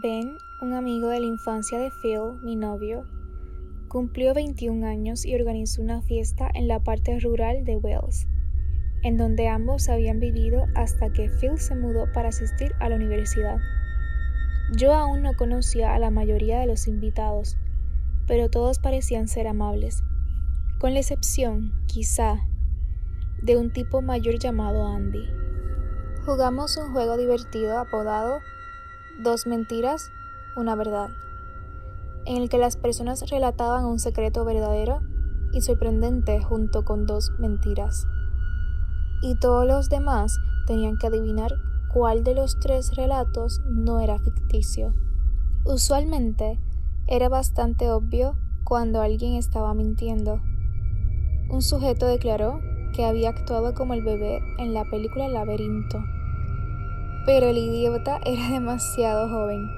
Ben, un amigo de la infancia de Phil, mi novio, cumplió 21 años y organizó una fiesta en la parte rural de Wales, en donde ambos habían vivido hasta que Phil se mudó para asistir a la universidad. Yo aún no conocía a la mayoría de los invitados, pero todos parecían ser amables, con la excepción, quizá, de un tipo mayor llamado Andy. Jugamos un juego divertido apodado Dos mentiras, una verdad, en el que las personas relataban un secreto verdadero y sorprendente junto con dos mentiras. Y todos los demás tenían que adivinar cuál de los tres relatos no era ficticio. Usualmente era bastante obvio cuando alguien estaba mintiendo. Un sujeto declaró que había actuado como el bebé en la película Laberinto. Pero el idiota era demasiado joven.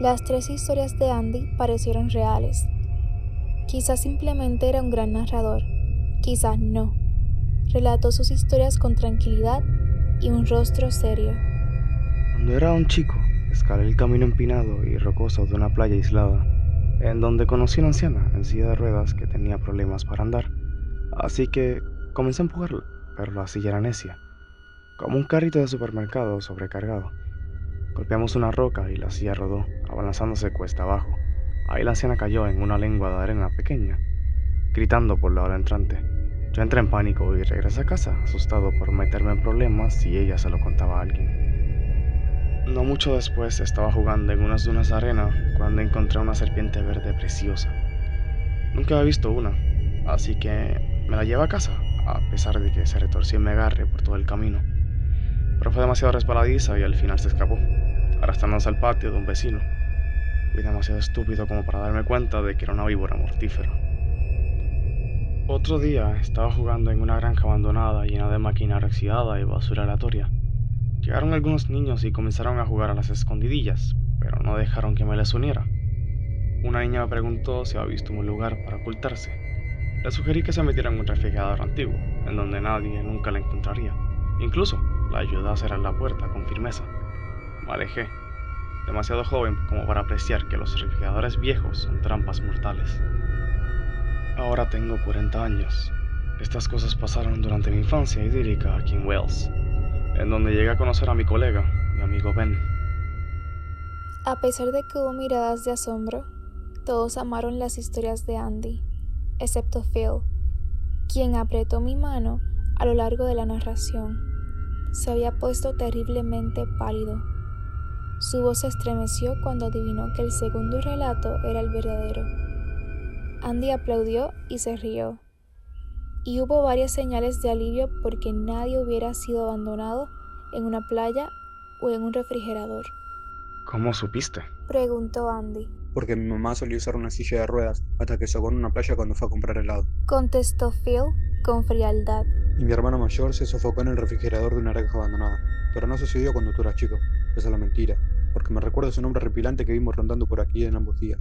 Las tres historias de Andy parecieron reales. Quizás simplemente era un gran narrador, quizás no. Relató sus historias con tranquilidad y un rostro serio. Cuando era un chico, escalé el camino empinado y rocoso de una playa aislada, en donde conocí a una anciana en silla de ruedas que tenía problemas para andar. Así que comencé a empujarla, pero la silla era necia, como un carrito de supermercado sobrecargado. Golpeamos una roca y la silla rodó, abalanzándose cuesta abajo. Ahí la anciana cayó en una lengua de arena pequeña, gritando por la hora entrante. Yo entré en pánico y regresé a casa, asustado por meterme en problemas si ella se lo contaba a alguien. No mucho después estaba jugando en unas dunas de arena cuando encontré una serpiente verde preciosa. Nunca había visto una, así que me la llevé a casa, a pesar de que se retorció y me agarre por todo el camino. Pero fue demasiado resbaladiza y al final se escapó, arrastrándose al patio de un vecino. Fui demasiado estúpido como para darme cuenta de que era una víbora mortífera. Otro día estaba jugando en una granja abandonada llena de maquinaria oxidada y basura aleatoria. Llegaron algunos niños y comenzaron a jugar a las escondidillas, pero no dejaron que me les uniera. Una niña me preguntó si había visto un lugar para ocultarse. Le sugerí que se metiera en un refrigerador antiguo, en donde nadie nunca la encontraría. Incluso la ayudé a cerrar la puerta con firmeza. Me alejé, demasiado joven como para apreciar que los refrigeradores viejos son trampas mortales. Ahora tengo 40 años. Estas cosas pasaron durante mi infancia idílica aquí en Wales, en donde llegué a conocer a mi colega, mi amigo Ben. A pesar de que hubo miradas de asombro, todos amaron las historias de Andy, excepto Phil, quien apretó mi mano a lo largo de la narración. Se había puesto terriblemente pálido. Su voz se estremeció cuando adivinó que el segundo relato era el verdadero. Andy aplaudió y se rió. Y hubo varias señales de alivio porque nadie hubiera sido abandonado en una playa o en un refrigerador. ¿Cómo supiste? Preguntó Andy. Porque mi mamá solía usar una silla de ruedas hasta que socó en una playa cuando fue a comprar helado. Contestó Phil con frialdad. Y mi hermano mayor se sofocó en el refrigerador de una granja abandonada. Pero no sucedió cuando tú eras chico. Esa es la mentira. Porque me recuerdo su nombre repilante que vimos rondando por aquí en ambos días.